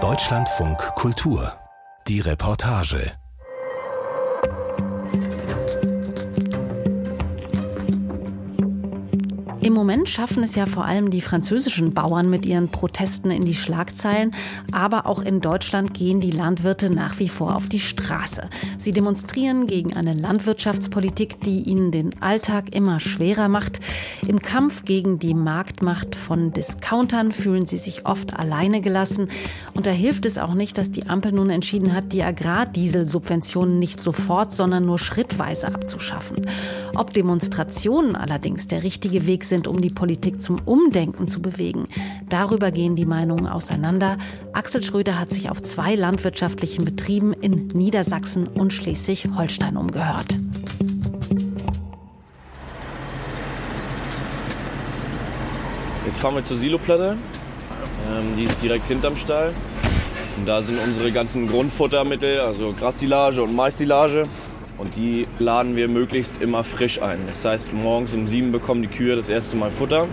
Deutschlandfunk Kultur. Die Reportage. Im Moment schaffen es ja vor allem die französischen Bauern mit ihren Protesten in die Schlagzeilen. Aber auch in Deutschland gehen die Landwirte nach wie vor auf die Straße. Sie demonstrieren gegen eine Landwirtschaftspolitik, die ihnen den Alltag immer schwerer macht. Im Kampf gegen die Marktmacht von Discountern fühlen sie sich oft alleine gelassen. Und da hilft es auch nicht, dass die Ampel nun entschieden hat, die Agrardieselsubventionen nicht sofort, sondern nur schrittweise abzuschaffen. Ob Demonstrationen allerdings der richtige Weg sind, um die Politik zum Umdenken zu bewegen. Darüber gehen die Meinungen auseinander. Axel Schröder hat sich auf zwei landwirtschaftlichen Betrieben in Niedersachsen und Schleswig-Holstein umgehört. Jetzt fahren wir zur Siloplatte. Ähm, die ist direkt hinterm Stall. Und da sind unsere ganzen Grundfuttermittel, also Grassilage und Maissilage. Und die laden wir möglichst immer frisch ein. Das heißt, morgens um sieben bekommen die Kühe das erste Mal Futter.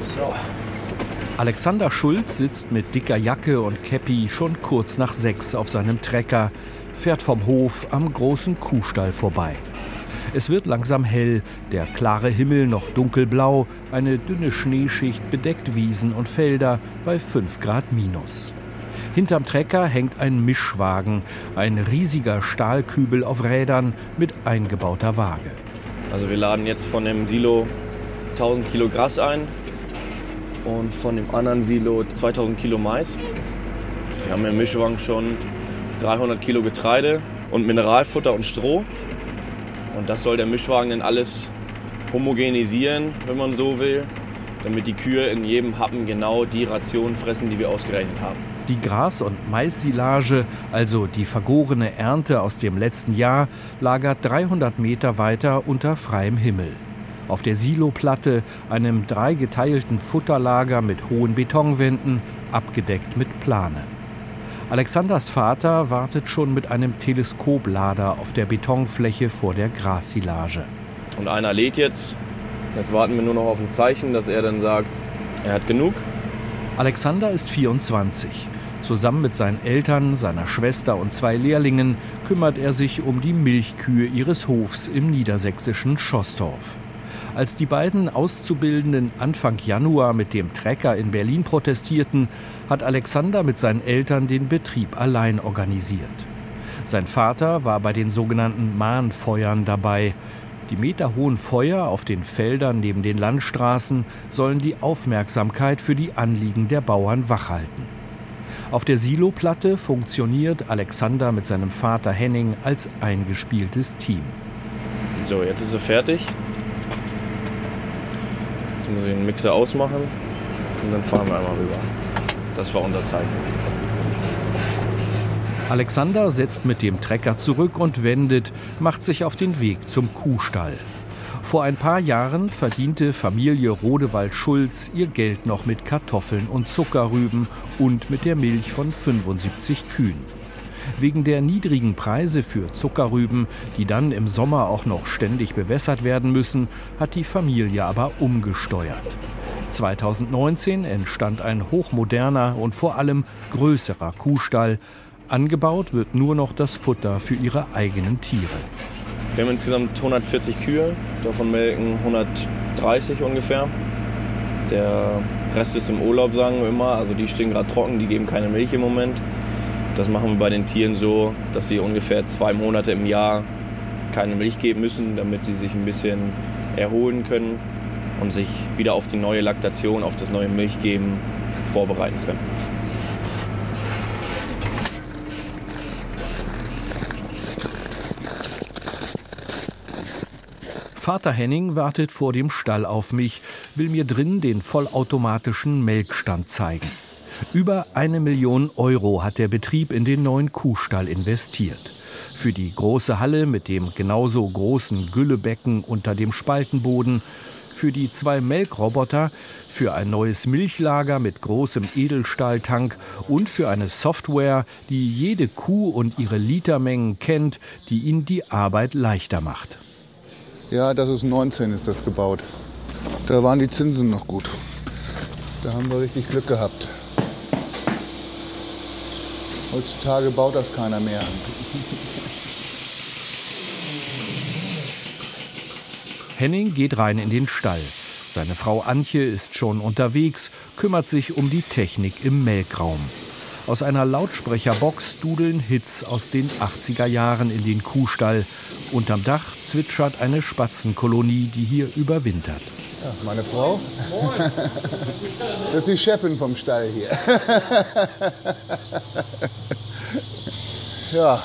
So. Alexander Schulz sitzt mit dicker Jacke und Käppi schon kurz nach sechs auf seinem Trecker, fährt vom Hof am großen Kuhstall vorbei. Es wird langsam hell, der klare Himmel noch dunkelblau, eine dünne Schneeschicht bedeckt Wiesen und Felder bei 5 Grad minus. Hinterm Trecker hängt ein Mischwagen, ein riesiger Stahlkübel auf Rädern mit eingebauter Waage. Also wir laden jetzt von dem Silo 1000 Kilo Gras ein und von dem anderen Silo 2000 Kilo Mais. Wir haben im Mischwagen schon 300 Kilo Getreide und Mineralfutter und Stroh. Und das soll der Mischwagen dann alles homogenisieren, wenn man so will, damit die Kühe in jedem Happen genau die Rationen fressen, die wir ausgerechnet haben. Die Gras- und Maissilage, also die vergorene Ernte aus dem letzten Jahr, lagert 300 Meter weiter unter freiem Himmel. Auf der Siloplatte, einem dreigeteilten Futterlager mit hohen Betonwänden, abgedeckt mit Plane. Alexanders Vater wartet schon mit einem Teleskoplader auf der Betonfläche vor der Grassilage. Und einer lädt jetzt. Jetzt warten wir nur noch auf ein Zeichen, dass er dann sagt, er hat genug. Alexander ist 24. Zusammen mit seinen Eltern, seiner Schwester und zwei Lehrlingen kümmert er sich um die Milchkühe ihres Hofs im niedersächsischen Schossdorf. Als die beiden Auszubildenden Anfang Januar mit dem Trecker in Berlin protestierten, hat Alexander mit seinen Eltern den Betrieb allein organisiert. Sein Vater war bei den sogenannten Mahnfeuern dabei. Die meterhohen Feuer auf den Feldern neben den Landstraßen sollen die Aufmerksamkeit für die Anliegen der Bauern wachhalten. Auf der Siloplatte funktioniert Alexander mit seinem Vater Henning als eingespieltes Team. So, jetzt ist er fertig. Jetzt muss ich den Mixer ausmachen und dann fahren wir einmal rüber. Das war unser Zeichen. Alexander setzt mit dem Trecker zurück und wendet, macht sich auf den Weg zum Kuhstall. Vor ein paar Jahren verdiente Familie Rodewald-Schulz ihr Geld noch mit Kartoffeln und Zuckerrüben und mit der Milch von 75 Kühen. Wegen der niedrigen Preise für Zuckerrüben, die dann im Sommer auch noch ständig bewässert werden müssen, hat die Familie aber umgesteuert. 2019 entstand ein hochmoderner und vor allem größerer Kuhstall. Angebaut wird nur noch das Futter für ihre eigenen Tiere. Wir haben insgesamt 140 Kühe, davon melken 130 ungefähr. Der Rest ist im Urlaub, sagen wir immer. Also die stehen gerade trocken, die geben keine Milch im Moment. Das machen wir bei den Tieren so, dass sie ungefähr zwei Monate im Jahr keine Milch geben müssen, damit sie sich ein bisschen erholen können und sich wieder auf die neue Laktation, auf das neue Milchgeben vorbereiten können. Vater Henning wartet vor dem Stall auf mich, will mir drin den vollautomatischen Melkstand zeigen. Über eine Million Euro hat der Betrieb in den neuen Kuhstall investiert. Für die große Halle mit dem genauso großen Güllebecken unter dem Spaltenboden, für die zwei Melkroboter, für ein neues Milchlager mit großem Edelstahltank und für eine Software, die jede Kuh und ihre Litermengen kennt, die ihnen die Arbeit leichter macht. Ja, das ist 19 ist das gebaut. Da waren die Zinsen noch gut. Da haben wir richtig Glück gehabt. Heutzutage baut das keiner mehr. Henning geht rein in den Stall. Seine Frau Antje ist schon unterwegs, kümmert sich um die Technik im Melkraum. Aus einer Lautsprecherbox dudeln Hits aus den 80er Jahren in den Kuhstall. Unterm Dach zwitschert eine Spatzenkolonie, die hier überwintert. Ja, meine Frau. Das ist die Chefin vom Stall hier. Ja,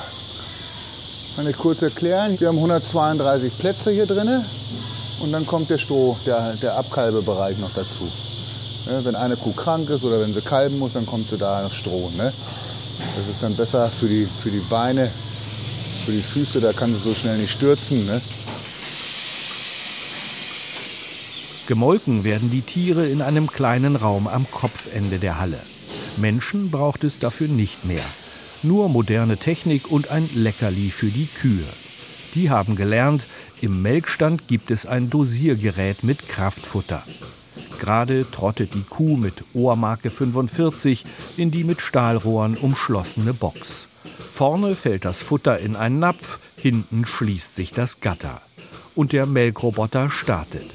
kann ich kurz erklären. Wir haben 132 Plätze hier drin und dann kommt der Stroh, der, der Abkalbebereich noch dazu. Wenn eine Kuh krank ist oder wenn sie kalben muss, dann kommt sie da noch Stroh. Ne? Das ist dann besser für die, für die Beine, für die Füße, da kann sie so schnell nicht stürzen. Ne? Gemolken werden die Tiere in einem kleinen Raum am Kopfende der Halle. Menschen braucht es dafür nicht mehr. Nur moderne Technik und ein Leckerli für die Kühe. Die haben gelernt, im Melkstand gibt es ein Dosiergerät mit Kraftfutter. Gerade trottet die Kuh mit Ohrmarke 45 in die mit Stahlrohren umschlossene Box. Vorne fällt das Futter in einen Napf, hinten schließt sich das Gatter. Und der Melkroboter startet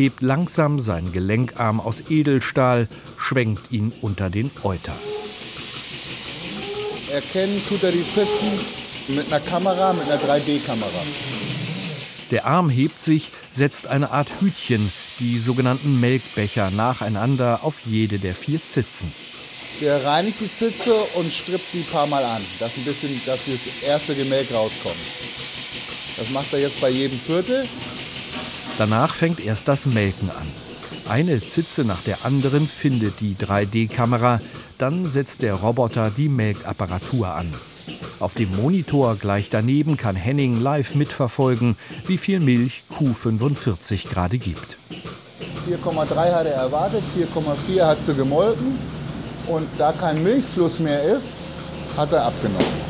hebt langsam seinen Gelenkarm aus Edelstahl, schwenkt ihn unter den Euter. Erkennen tut er die Pfützen mit einer Kamera, mit einer 3D-Kamera. Der Arm hebt sich, setzt eine Art Hütchen, die sogenannten Melkbecher, nacheinander auf jede der vier Zitzen. Der reinigt die Zitze und strippt die ein paar Mal an, dass ein bisschen, dass das erste Gemelk rauskommt. Das macht er jetzt bei jedem Viertel. Danach fängt erst das Melken an. Eine Zitze nach der anderen findet die 3D-Kamera, dann setzt der Roboter die Melkapparatur an. Auf dem Monitor gleich daneben kann Henning live mitverfolgen, wie viel Milch Q45 gerade gibt. 4,3 hat er erwartet, 4,4 hat sie gemolken und da kein Milchfluss mehr ist, hat er abgenommen.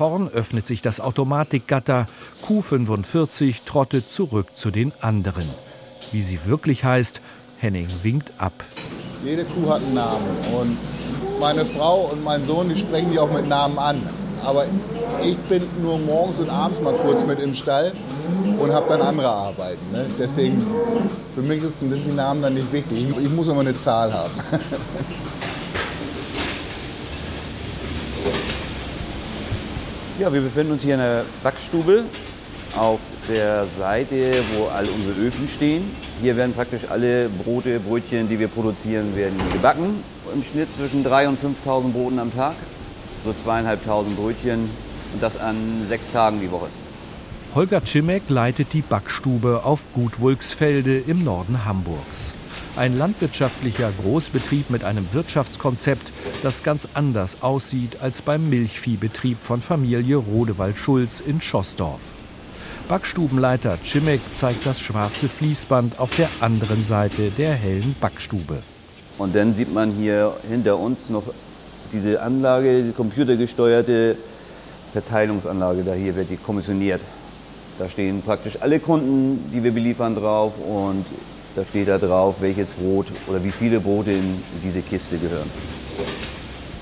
Vorn öffnet sich das Automatikgatter. Q45 trottet zurück zu den anderen. Wie sie wirklich heißt, Henning winkt ab. Jede Kuh hat einen Namen und meine Frau und mein Sohn, die sprechen die auch mit Namen an. Aber ich bin nur morgens und abends mal kurz mit im Stall und habe dann andere Arbeiten. Ne? Deswegen, für mich sind die Namen dann nicht wichtig. Ich, ich muss immer eine Zahl haben. Ja, wir befinden uns hier in der Backstube auf der Seite, wo all unsere Öfen stehen. Hier werden praktisch alle Brote, Brötchen, die wir produzieren, werden gebacken. Im Schnitt zwischen 3.000 und 5.000 Broten am Tag, so zweieinhalbtausend Brötchen und das an sechs Tagen die Woche. Holger Cimek leitet die Backstube auf Gut Wulksfelde im Norden Hamburgs. Ein landwirtschaftlicher Großbetrieb mit einem Wirtschaftskonzept, das ganz anders aussieht als beim Milchviehbetrieb von Familie Rodewald-Schulz in Schossdorf. Backstubenleiter Cimek zeigt das schwarze Fließband auf der anderen Seite der hellen Backstube. Und dann sieht man hier hinter uns noch diese Anlage, die computergesteuerte Verteilungsanlage. Da hier wird die kommissioniert. Da stehen praktisch alle Kunden, die wir beliefern, drauf und da steht da drauf, welches Brot oder wie viele Brote in diese Kiste gehören.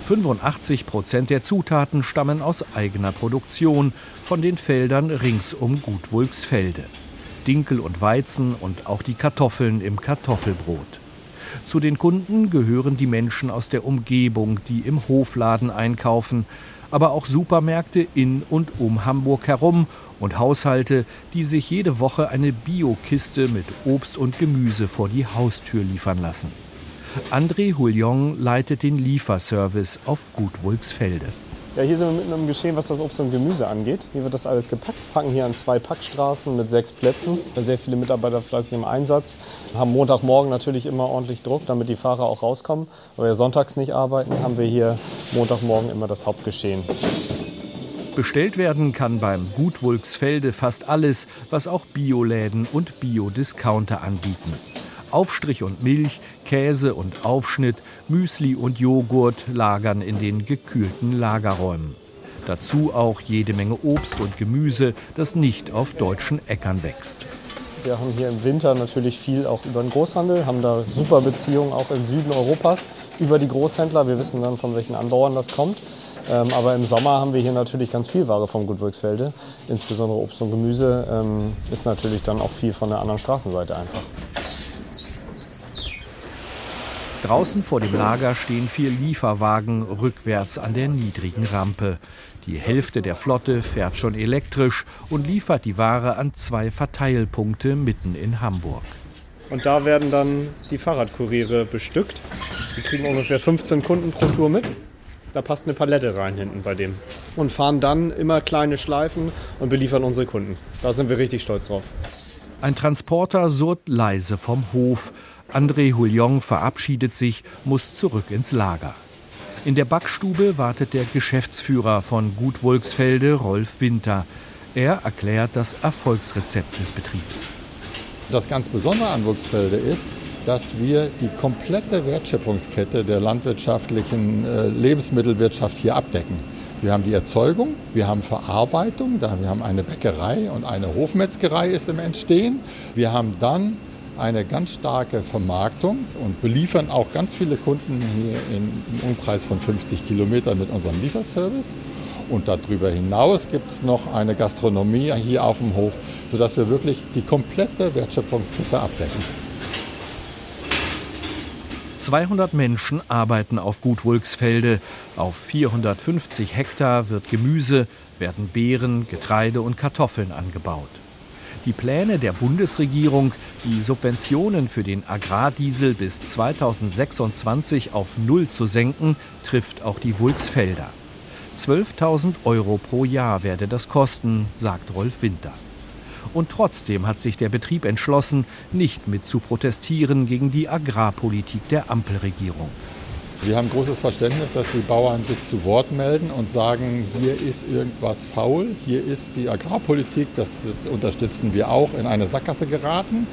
85 Prozent der Zutaten stammen aus eigener Produktion von den Feldern rings um Gut Wulksfelde. Dinkel und Weizen und auch die Kartoffeln im Kartoffelbrot. Zu den Kunden gehören die Menschen aus der Umgebung, die im Hofladen einkaufen, aber auch Supermärkte in und um Hamburg herum und Haushalte, die sich jede Woche eine Biokiste mit Obst und Gemüse vor die Haustür liefern lassen. André Houillon leitet den Lieferservice auf Gut Wulksfelde. Ja, hier sind wir mitten im Geschehen, was das Obst und Gemüse angeht. Hier wird das alles gepackt, packen hier an zwei Packstraßen mit sechs Plätzen. Sehr viele Mitarbeiter fleißig im Einsatz. Haben Montagmorgen natürlich immer ordentlich Druck, damit die Fahrer auch rauskommen. Weil wir sonntags nicht arbeiten, haben wir hier Montagmorgen immer das Hauptgeschehen. Bestellt werden kann beim Gut Wulksfelde fast alles, was auch Bioläden und Biodiscounter anbieten. Aufstrich und Milch, Käse und Aufschnitt, Müsli und Joghurt lagern in den gekühlten Lagerräumen. Dazu auch jede Menge Obst und Gemüse, das nicht auf deutschen Äckern wächst. Wir haben hier im Winter natürlich viel auch über den Großhandel, haben da super Beziehungen auch im Süden Europas über die Großhändler. Wir wissen dann, von welchen Anbauern das kommt. Ähm, aber im Sommer haben wir hier natürlich ganz viel Ware vom Gut Wolksfelde. Insbesondere Obst und Gemüse ähm, ist natürlich dann auch viel von der anderen Straßenseite einfach. Draußen vor dem Lager stehen vier Lieferwagen rückwärts an der niedrigen Rampe. Die Hälfte der Flotte fährt schon elektrisch und liefert die Ware an zwei Verteilpunkte mitten in Hamburg. Und da werden dann die Fahrradkuriere bestückt. Die kriegen ungefähr 15 Kunden pro Tour mit. Da passt eine Palette rein hinten bei dem. Und fahren dann immer kleine Schleifen und beliefern unsere Kunden. Da sind wir richtig stolz drauf. Ein Transporter surrt leise vom Hof. André Houillon verabschiedet sich, muss zurück ins Lager. In der Backstube wartet der Geschäftsführer von Gut Wolksfelde, Rolf Winter. Er erklärt das Erfolgsrezept des Betriebs. Das ganz Besondere an Wolksfelde ist, dass wir die komplette Wertschöpfungskette der landwirtschaftlichen äh, Lebensmittelwirtschaft hier abdecken. Wir haben die Erzeugung, wir haben Verarbeitung, wir haben eine Bäckerei und eine Hofmetzgerei ist im Entstehen. Wir haben dann eine ganz starke Vermarktung und beliefern auch ganz viele Kunden hier im Umkreis von 50 Kilometern mit unserem Lieferservice. Und darüber hinaus gibt es noch eine Gastronomie hier auf dem Hof, sodass wir wirklich die komplette Wertschöpfungskette abdecken. 200 Menschen arbeiten auf Gut Wulksfelde. Auf 450 Hektar wird Gemüse, werden Beeren, Getreide und Kartoffeln angebaut. Die Pläne der Bundesregierung, die Subventionen für den Agrardiesel bis 2026 auf Null zu senken, trifft auch die Wulksfelder. 12.000 Euro pro Jahr werde das kosten, sagt Rolf Winter. Und trotzdem hat sich der Betrieb entschlossen, nicht mit zu protestieren gegen die Agrarpolitik der Ampelregierung. Wir haben großes Verständnis, dass die Bauern sich zu Wort melden und sagen, hier ist irgendwas faul, hier ist die Agrarpolitik, das unterstützen wir auch, in eine Sackgasse geraten.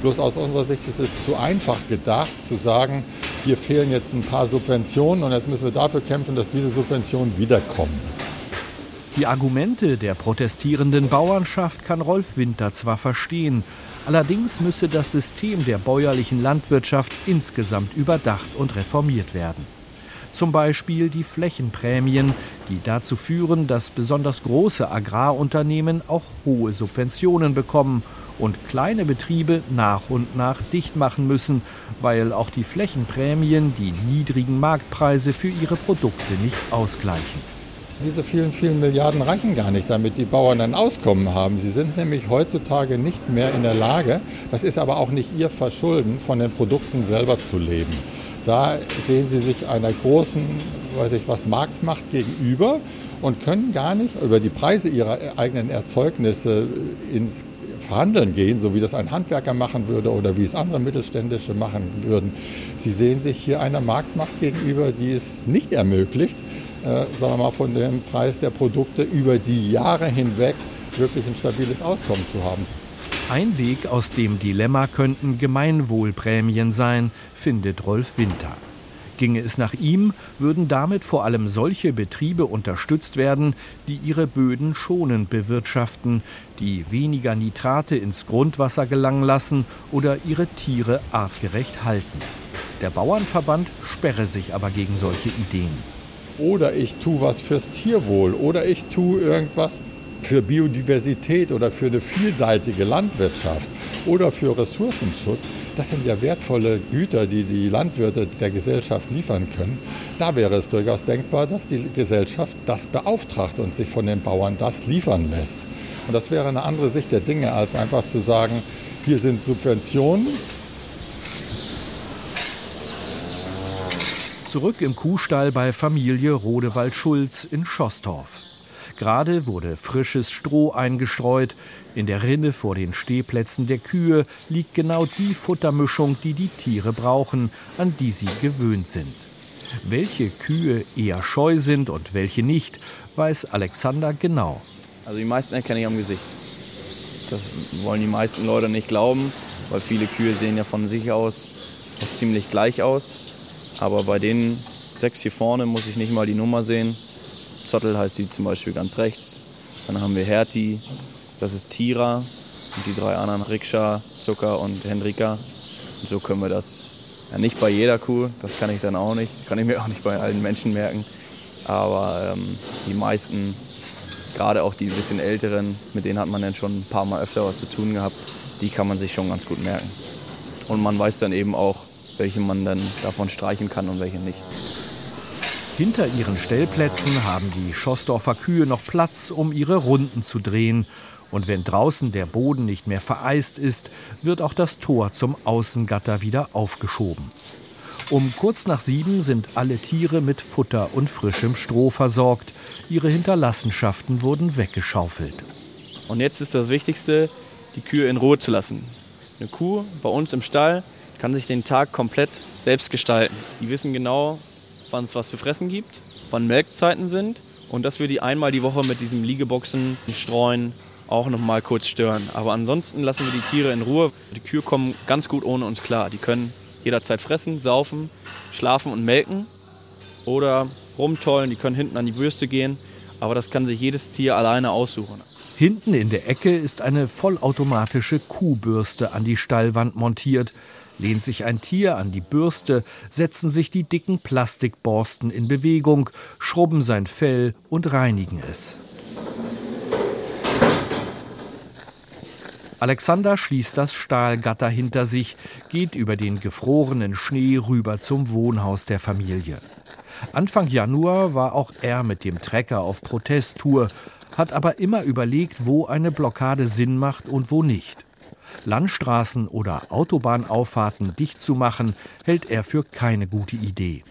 Bloß aus unserer Sicht ist es zu einfach gedacht, zu sagen, hier fehlen jetzt ein paar Subventionen und jetzt müssen wir dafür kämpfen, dass diese Subventionen wiederkommen. Die Argumente der protestierenden Bauernschaft kann Rolf Winter zwar verstehen, allerdings müsse das System der bäuerlichen Landwirtschaft insgesamt überdacht und reformiert werden. Zum Beispiel die Flächenprämien, die dazu führen, dass besonders große Agrarunternehmen auch hohe Subventionen bekommen und kleine Betriebe nach und nach dicht machen müssen, weil auch die Flächenprämien die niedrigen Marktpreise für ihre Produkte nicht ausgleichen. Diese vielen, vielen Milliarden reichen gar nicht, damit die Bauern ein Auskommen haben. Sie sind nämlich heutzutage nicht mehr in der Lage, das ist aber auch nicht ihr Verschulden, von den Produkten selber zu leben. Da sehen sie sich einer großen, weiß ich was, Marktmacht gegenüber und können gar nicht über die Preise ihrer eigenen Erzeugnisse ins Verhandeln gehen, so wie das ein Handwerker machen würde oder wie es andere Mittelständische machen würden. Sie sehen sich hier einer Marktmacht gegenüber, die es nicht ermöglicht, äh, sagen wir mal, von dem Preis der Produkte über die Jahre hinweg wirklich ein stabiles Auskommen zu haben. Ein Weg aus dem Dilemma könnten Gemeinwohlprämien sein, findet Rolf Winter. Ginge es nach ihm, würden damit vor allem solche Betriebe unterstützt werden, die ihre Böden schonend bewirtschaften, die weniger Nitrate ins Grundwasser gelangen lassen oder ihre Tiere artgerecht halten. Der Bauernverband sperre sich aber gegen solche Ideen oder ich tue was fürs Tierwohl oder ich tue irgendwas für Biodiversität oder für eine vielseitige Landwirtschaft oder für Ressourcenschutz, das sind ja wertvolle Güter, die die Landwirte der Gesellschaft liefern können. Da wäre es durchaus denkbar, dass die Gesellschaft das beauftragt und sich von den Bauern das liefern lässt. Und das wäre eine andere Sicht der Dinge, als einfach zu sagen, hier sind Subventionen, Zurück im Kuhstall bei Familie Rodewald-Schulz in Schosstorf. Gerade wurde frisches Stroh eingestreut. In der Rinne vor den Stehplätzen der Kühe liegt genau die Futtermischung, die die Tiere brauchen, an die sie gewöhnt sind. Welche Kühe eher scheu sind und welche nicht, weiß Alexander genau. Also die meisten erkenne ich am Gesicht. Das wollen die meisten Leute nicht glauben, weil viele Kühe sehen ja von sich aus ziemlich gleich aus. Aber bei den sechs hier vorne muss ich nicht mal die Nummer sehen. Zottel heißt sie zum Beispiel ganz rechts. Dann haben wir Herti, das ist Tira. und die drei anderen, Rikscha, Zucker und Hendrika. Und so können wir das ja, nicht bei jeder Kuh, das kann ich dann auch nicht, kann ich mir auch nicht bei allen Menschen merken. Aber ähm, die meisten, gerade auch die bisschen älteren, mit denen hat man dann schon ein paar Mal öfter was zu tun gehabt, die kann man sich schon ganz gut merken. Und man weiß dann eben auch, welche man dann davon streichen kann und welche nicht. Hinter ihren Stellplätzen haben die Schossdorfer Kühe noch Platz, um ihre Runden zu drehen. Und wenn draußen der Boden nicht mehr vereist ist, wird auch das Tor zum Außengatter wieder aufgeschoben. Um kurz nach sieben sind alle Tiere mit Futter und frischem Stroh versorgt. Ihre Hinterlassenschaften wurden weggeschaufelt. Und jetzt ist das Wichtigste, die Kühe in Ruhe zu lassen. Eine Kuh bei uns im Stall kann sich den Tag komplett selbst gestalten. Die wissen genau, wann es was zu fressen gibt, wann Melkzeiten sind und dass wir die einmal die Woche mit diesem Liegeboxen streuen auch noch mal kurz stören. Aber ansonsten lassen wir die Tiere in Ruhe. Die Kühe kommen ganz gut ohne uns klar. Die können jederzeit fressen, saufen, schlafen und melken oder rumtollen. Die können hinten an die Bürste gehen. Aber das kann sich jedes Tier alleine aussuchen. Hinten in der Ecke ist eine vollautomatische Kuhbürste an die Stallwand montiert. Lehnt sich ein Tier an die Bürste, setzen sich die dicken Plastikborsten in Bewegung, schrubben sein Fell und reinigen es. Alexander schließt das Stahlgatter hinter sich, geht über den gefrorenen Schnee rüber zum Wohnhaus der Familie. Anfang Januar war auch er mit dem Trecker auf Protesttour, hat aber immer überlegt, wo eine Blockade Sinn macht und wo nicht. Landstraßen oder Autobahnauffahrten dicht zu machen, hält er für keine gute Idee.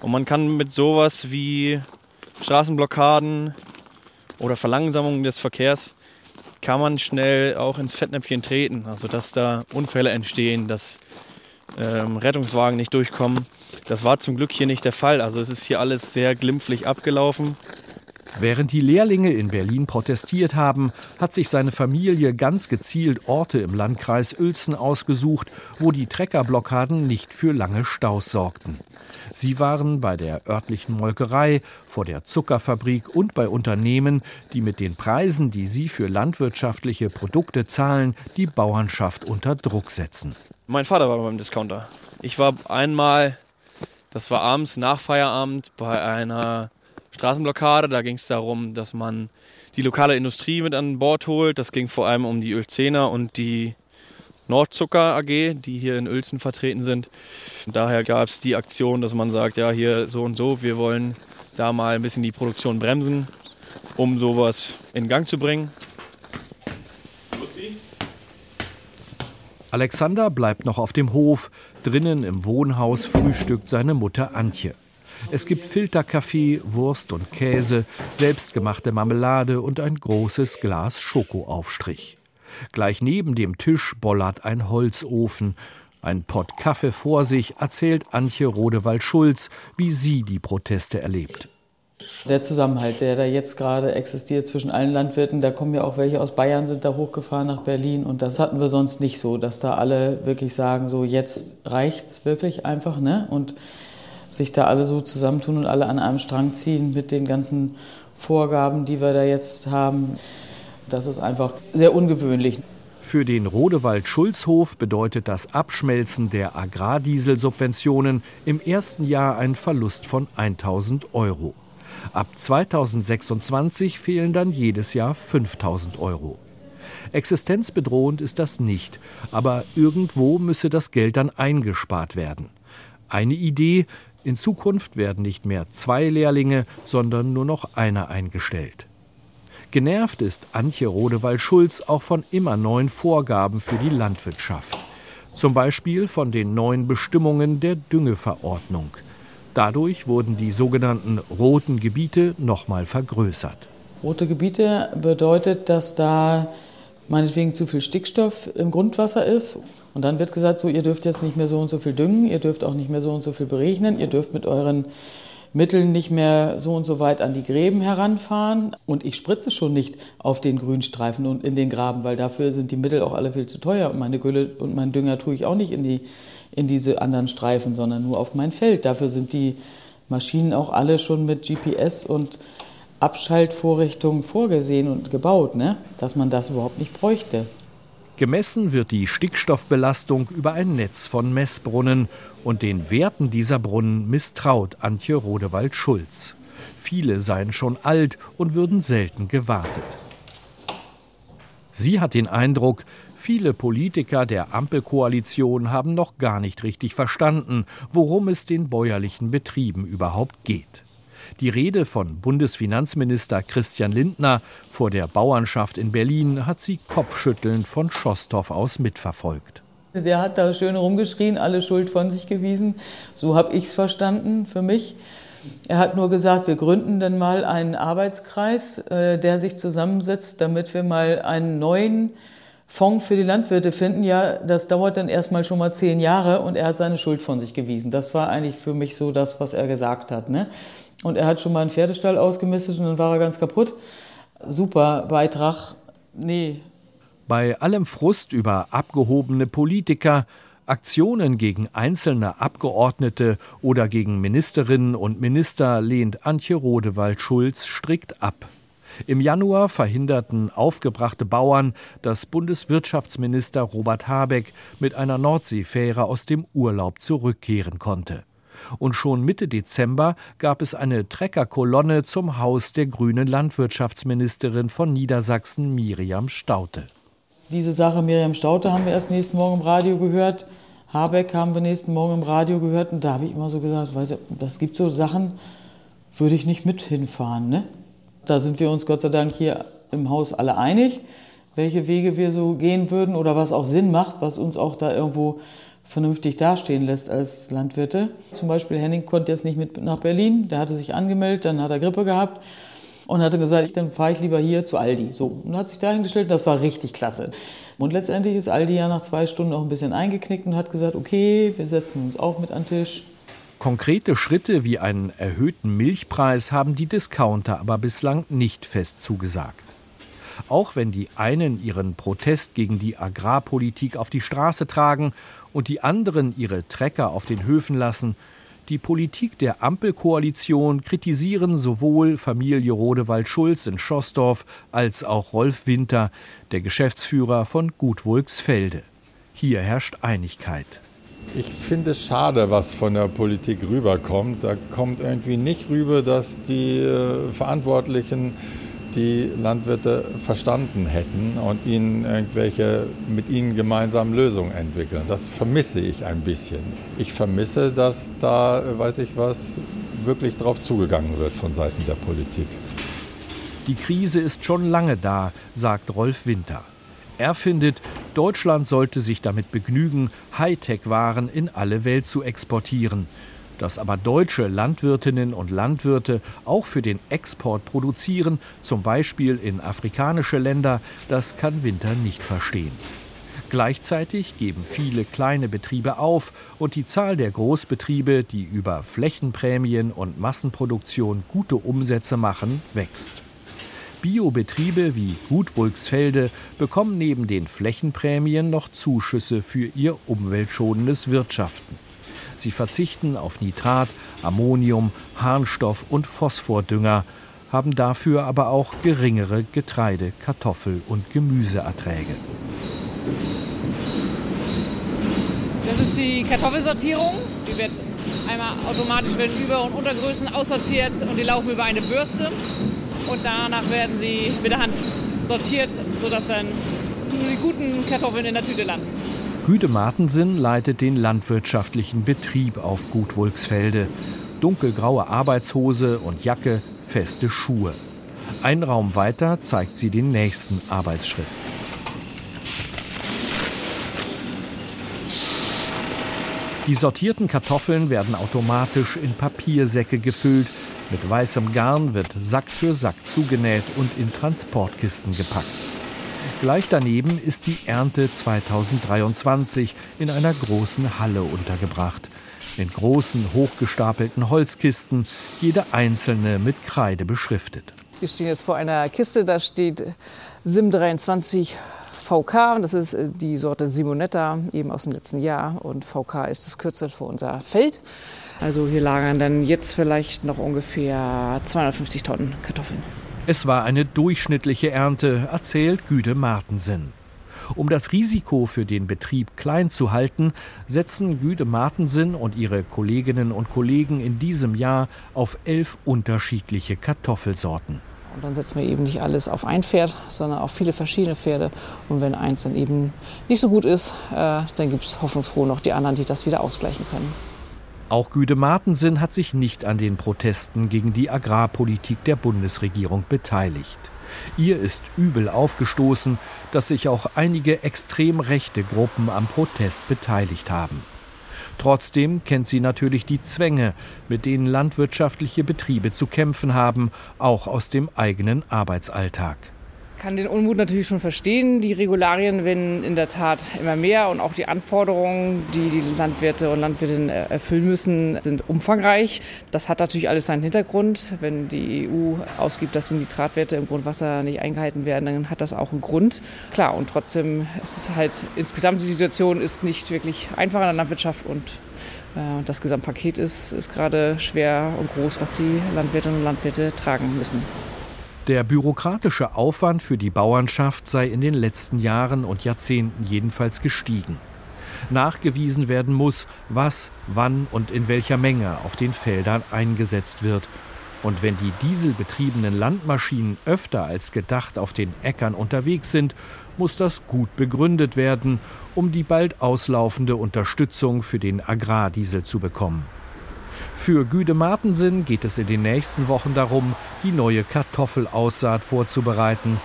Und man kann mit sowas wie Straßenblockaden oder Verlangsamung des Verkehrs kann man schnell auch ins Fettnäpfchen treten. Also dass da Unfälle entstehen, dass ähm, Rettungswagen nicht durchkommen. Das war zum Glück hier nicht der Fall. Also es ist hier alles sehr glimpflich abgelaufen. Während die Lehrlinge in Berlin protestiert haben, hat sich seine Familie ganz gezielt Orte im Landkreis Uelzen ausgesucht, wo die Treckerblockaden nicht für lange Staus sorgten. Sie waren bei der örtlichen Molkerei, vor der Zuckerfabrik und bei Unternehmen, die mit den Preisen, die sie für landwirtschaftliche Produkte zahlen, die Bauernschaft unter Druck setzen. Mein Vater war beim Discounter. Ich war einmal, das war abends nach Feierabend, bei einer Straßenblockade. Da ging es darum, dass man die lokale Industrie mit an Bord holt. Das ging vor allem um die Ölzener und die Nordzucker AG, die hier in Uelzen vertreten sind. Daher gab es die Aktion, dass man sagt, ja, hier so und so, wir wollen da mal ein bisschen die Produktion bremsen, um sowas in Gang zu bringen. Alexander bleibt noch auf dem Hof. Drinnen im Wohnhaus frühstückt seine Mutter Antje. Es gibt Filterkaffee, Wurst und Käse, selbstgemachte Marmelade und ein großes Glas Schokoaufstrich. Gleich neben dem Tisch bollert ein Holzofen. Ein Pott Kaffee vor sich erzählt Antje Rodewald-Schulz, wie sie die Proteste erlebt. Der Zusammenhalt, der da jetzt gerade existiert zwischen allen Landwirten, da kommen ja auch welche aus Bayern, sind da hochgefahren nach Berlin und das hatten wir sonst nicht so, dass da alle wirklich sagen, so jetzt reicht's wirklich einfach, ne? Und sich da alle so zusammentun und alle an einem Strang ziehen mit den ganzen Vorgaben, die wir da jetzt haben. Das ist einfach sehr ungewöhnlich. Für den Rodewald-Schulzhof bedeutet das Abschmelzen der Agrardieselsubventionen im ersten Jahr einen Verlust von 1000 Euro. Ab 2026 fehlen dann jedes Jahr 5000 Euro. Existenzbedrohend ist das nicht, aber irgendwo müsse das Geld dann eingespart werden. Eine Idee, in Zukunft werden nicht mehr zwei Lehrlinge, sondern nur noch einer eingestellt. Genervt ist Antje Rodewald-Schulz auch von immer neuen Vorgaben für die Landwirtschaft. Zum Beispiel von den neuen Bestimmungen der Düngeverordnung. Dadurch wurden die sogenannten roten Gebiete nochmal vergrößert. Rote Gebiete bedeutet, dass da meinetwegen zu viel Stickstoff im Grundwasser ist. Und dann wird gesagt, so, ihr dürft jetzt nicht mehr so und so viel düngen, ihr dürft auch nicht mehr so und so viel berechnen, ihr dürft mit euren Mitteln nicht mehr so und so weit an die Gräben heranfahren. Und ich spritze schon nicht auf den Grünstreifen und in den Graben, weil dafür sind die Mittel auch alle viel zu teuer. Und meine Gülle und mein Dünger tue ich auch nicht in, die, in diese anderen Streifen, sondern nur auf mein Feld. Dafür sind die Maschinen auch alle schon mit GPS und Abschaltvorrichtungen vorgesehen und gebaut, ne? dass man das überhaupt nicht bräuchte. Gemessen wird die Stickstoffbelastung über ein Netz von Messbrunnen und den Werten dieser Brunnen misstraut Antje Rodewald-Schulz. Viele seien schon alt und würden selten gewartet. Sie hat den Eindruck, viele Politiker der Ampelkoalition haben noch gar nicht richtig verstanden, worum es den bäuerlichen Betrieben überhaupt geht. Die Rede von Bundesfinanzminister Christian Lindner vor der Bauernschaft in Berlin hat sie kopfschüttelnd von Schoßtorf aus mitverfolgt. Der hat da schön rumgeschrien, alle Schuld von sich gewiesen. So habe ich es verstanden für mich. Er hat nur gesagt, wir gründen dann mal einen Arbeitskreis, äh, der sich zusammensetzt, damit wir mal einen neuen Fonds für die Landwirte finden. Ja, das dauert dann erstmal schon mal zehn Jahre und er hat seine Schuld von sich gewiesen. Das war eigentlich für mich so das, was er gesagt hat. Ne? Und er hat schon mal einen Pferdestall ausgemistet und dann war er ganz kaputt. Super Beitrag. Nee. Bei allem Frust über abgehobene Politiker Aktionen gegen einzelne Abgeordnete oder gegen Ministerinnen und Minister lehnt Antje Rodewald-Schulz strikt ab. Im Januar verhinderten aufgebrachte Bauern, dass Bundeswirtschaftsminister Robert Habeck mit einer Nordseefähre aus dem Urlaub zurückkehren konnte. Und schon Mitte Dezember gab es eine Treckerkolonne zum Haus der grünen Landwirtschaftsministerin von Niedersachsen Miriam Staute. Diese Sache Miriam Staute haben wir erst nächsten Morgen im Radio gehört. Habeck haben wir nächsten Morgen im Radio gehört. Und da habe ich immer so gesagt, weißt du, das gibt so Sachen, würde ich nicht mit hinfahren. Ne? Da sind wir uns Gott sei Dank hier im Haus alle einig, welche Wege wir so gehen würden oder was auch Sinn macht, was uns auch da irgendwo vernünftig dastehen lässt als Landwirte. Zum Beispiel Henning konnte jetzt nicht mit nach Berlin, der hatte sich angemeldet, dann hat er Grippe gehabt und hatte gesagt, dann fahre ich lieber hier zu Aldi. So, und hat sich dahingestellt, das war richtig klasse. Und letztendlich ist Aldi ja nach zwei Stunden auch ein bisschen eingeknickt und hat gesagt, okay, wir setzen uns auch mit an den Tisch. Konkrete Schritte wie einen erhöhten Milchpreis haben die Discounter aber bislang nicht fest zugesagt. Auch wenn die einen ihren Protest gegen die Agrarpolitik auf die Straße tragen und die anderen ihre Trecker auf den Höfen lassen, die Politik der Ampelkoalition kritisieren sowohl Familie Rodewald-Schulz in Schoßdorf als auch Rolf Winter, der Geschäftsführer von Gut Wulksfelde. Hier herrscht Einigkeit. Ich finde es schade, was von der Politik rüberkommt. Da kommt irgendwie nicht rüber, dass die äh, Verantwortlichen die Landwirte verstanden hätten und ihnen irgendwelche mit ihnen gemeinsam Lösungen entwickeln. Das vermisse ich ein bisschen. Ich vermisse, dass da, weiß ich was, wirklich drauf zugegangen wird von Seiten der Politik. Die Krise ist schon lange da, sagt Rolf Winter. Er findet, Deutschland sollte sich damit begnügen, Hightech-Waren in alle Welt zu exportieren. Dass aber deutsche Landwirtinnen und Landwirte auch für den Export produzieren, zum Beispiel in afrikanische Länder, das kann Winter nicht verstehen. Gleichzeitig geben viele kleine Betriebe auf und die Zahl der Großbetriebe, die über Flächenprämien und Massenproduktion gute Umsätze machen, wächst. Biobetriebe wie Gut Wulksfelde bekommen neben den Flächenprämien noch Zuschüsse für ihr umweltschonendes Wirtschaften. Sie verzichten auf Nitrat, Ammonium, Harnstoff und Phosphordünger, haben dafür aber auch geringere Getreide-, Kartoffel- und Gemüseerträge. Das ist die Kartoffelsortierung. Die wird einmal automatisch werden Über- und Untergrößen aussortiert und die laufen über eine Bürste. Und danach werden sie mit der Hand sortiert, sodass dann die guten Kartoffeln in der Tüte landen. Güde Martensen leitet den landwirtschaftlichen Betrieb auf Gut Wulksfelde. Dunkelgraue Arbeitshose und Jacke, feste Schuhe. Ein Raum weiter zeigt sie den nächsten Arbeitsschritt. Die sortierten Kartoffeln werden automatisch in Papiersäcke gefüllt. Mit weißem Garn wird Sack für Sack zugenäht und in Transportkisten gepackt. Gleich daneben ist die Ernte 2023 in einer großen Halle untergebracht. In großen, hochgestapelten Holzkisten, jede einzelne mit Kreide beschriftet. Wir stehen jetzt vor einer Kiste, da steht SIM 23 VK, das ist äh, die Sorte Simonetta, eben aus dem letzten Jahr. Und VK ist das Kürzel für unser Feld. Also hier lagern dann jetzt vielleicht noch ungefähr 250 Tonnen Kartoffeln. Es war eine durchschnittliche Ernte, erzählt Güde Martensen. Um das Risiko für den Betrieb klein zu halten, setzen Güde Martensen und ihre Kolleginnen und Kollegen in diesem Jahr auf elf unterschiedliche Kartoffelsorten. Und dann setzen wir eben nicht alles auf ein Pferd, sondern auf viele verschiedene Pferde. Und wenn eins dann eben nicht so gut ist, äh, dann gibt es hoffnungsfroh noch die anderen, die das wieder ausgleichen können. Auch Güde Martensen hat sich nicht an den Protesten gegen die Agrarpolitik der Bundesregierung beteiligt. Ihr ist übel aufgestoßen, dass sich auch einige extrem rechte Gruppen am Protest beteiligt haben. Trotzdem kennt sie natürlich die Zwänge, mit denen landwirtschaftliche Betriebe zu kämpfen haben, auch aus dem eigenen Arbeitsalltag kann den Unmut natürlich schon verstehen. Die Regularien werden in der Tat immer mehr und auch die Anforderungen, die die Landwirte und Landwirtinnen erfüllen müssen, sind umfangreich. Das hat natürlich alles seinen Hintergrund. Wenn die EU ausgibt, dass die Nitratwerte im Grundwasser nicht eingehalten werden, dann hat das auch einen Grund. Klar, und trotzdem ist es halt insgesamt die Situation ist nicht wirklich einfach in der Landwirtschaft und äh, das Gesamtpaket ist, ist gerade schwer und groß, was die Landwirtinnen und Landwirte tragen müssen. Der bürokratische Aufwand für die Bauernschaft sei in den letzten Jahren und Jahrzehnten jedenfalls gestiegen. Nachgewiesen werden muss, was, wann und in welcher Menge auf den Feldern eingesetzt wird. Und wenn die dieselbetriebenen Landmaschinen öfter als gedacht auf den Äckern unterwegs sind, muss das gut begründet werden, um die bald auslaufende Unterstützung für den Agrardiesel zu bekommen. Für Güde Martensen geht es in den nächsten Wochen darum, die neue Kartoffelaussaat vorzubereiten.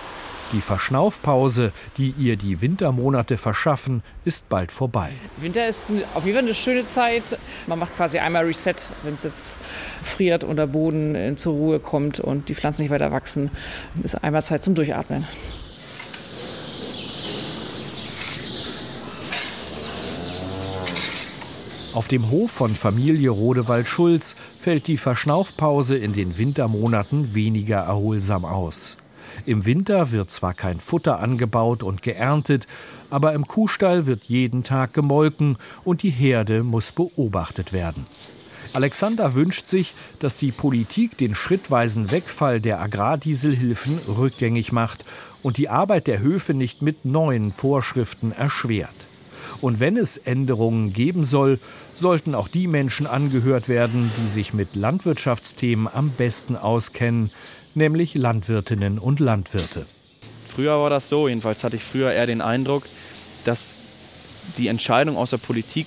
Die Verschnaufpause, die ihr die Wintermonate verschaffen, ist bald vorbei. Winter ist auf jeden Fall eine schöne Zeit. Man macht quasi einmal Reset, wenn es jetzt friert und der Boden zur Ruhe kommt und die Pflanzen nicht weiter wachsen. Ist einmal Zeit zum Durchatmen. Auf dem Hof von Familie Rodewald-Schulz fällt die Verschnaufpause in den Wintermonaten weniger erholsam aus. Im Winter wird zwar kein Futter angebaut und geerntet, aber im Kuhstall wird jeden Tag gemolken und die Herde muss beobachtet werden. Alexander wünscht sich, dass die Politik den schrittweisen Wegfall der Agrardieselhilfen rückgängig macht und die Arbeit der Höfe nicht mit neuen Vorschriften erschwert. Und wenn es Änderungen geben soll, sollten auch die Menschen angehört werden, die sich mit Landwirtschaftsthemen am besten auskennen, nämlich Landwirtinnen und Landwirte. Früher war das so, jedenfalls hatte ich früher eher den Eindruck, dass die Entscheidungen aus der Politik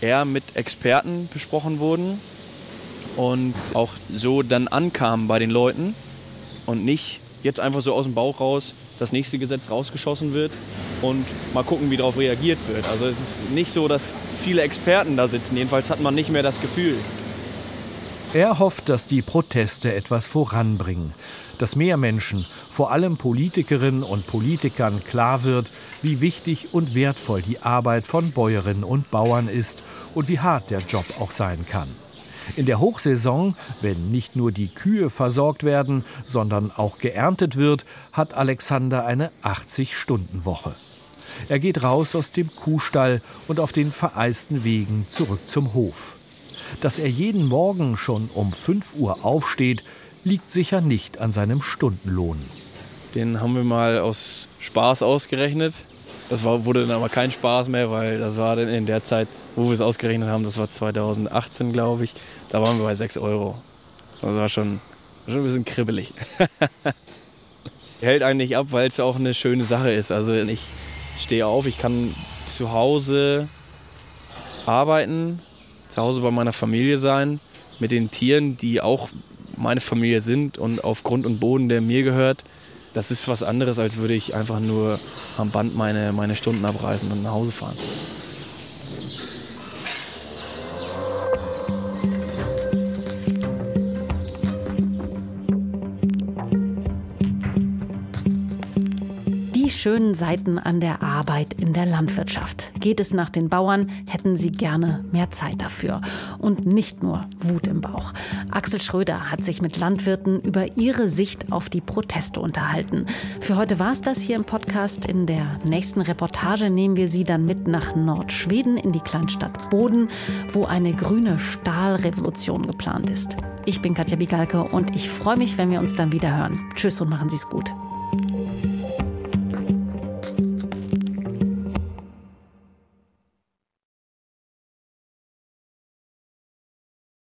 eher mit Experten besprochen wurden und auch so dann ankamen bei den Leuten und nicht jetzt einfach so aus dem Bauch raus das nächste Gesetz rausgeschossen wird und mal gucken, wie darauf reagiert wird. Also es ist nicht so, dass viele Experten da sitzen. Jedenfalls hat man nicht mehr das Gefühl. Er hofft, dass die Proteste etwas voranbringen, dass mehr Menschen, vor allem Politikerinnen und Politikern, klar wird, wie wichtig und wertvoll die Arbeit von Bäuerinnen und Bauern ist und wie hart der Job auch sein kann. In der Hochsaison, wenn nicht nur die Kühe versorgt werden, sondern auch geerntet wird, hat Alexander eine 80-Stunden-Woche. Er geht raus aus dem Kuhstall und auf den vereisten Wegen zurück zum Hof. Dass er jeden Morgen schon um 5 Uhr aufsteht, liegt sicher nicht an seinem Stundenlohn. Den haben wir mal aus Spaß ausgerechnet. Das war, wurde dann aber kein Spaß mehr, weil das war dann in der Zeit, wo wir es ausgerechnet haben, das war 2018, glaube ich, da waren wir bei 6 Euro. Das war schon, schon ein bisschen kribbelig. Hält eigentlich ab, weil es auch eine schöne Sache ist. Also ich stehe auf, ich kann zu Hause arbeiten, zu Hause bei meiner Familie sein, mit den Tieren, die auch meine Familie sind und auf Grund und Boden, der mir gehört. Das ist was anderes, als würde ich einfach nur am Band meine, meine Stunden abreißen und nach Hause fahren. Schönen Seiten an der Arbeit in der Landwirtschaft. Geht es nach den Bauern, hätten sie gerne mehr Zeit dafür. Und nicht nur Wut im Bauch. Axel Schröder hat sich mit Landwirten über ihre Sicht auf die Proteste unterhalten. Für heute war es das hier im Podcast. In der nächsten Reportage nehmen wir Sie dann mit nach Nordschweden in die Kleinstadt Boden, wo eine grüne Stahlrevolution geplant ist. Ich bin Katja Bigalke und ich freue mich, wenn wir uns dann wieder hören. Tschüss und machen Sie es gut.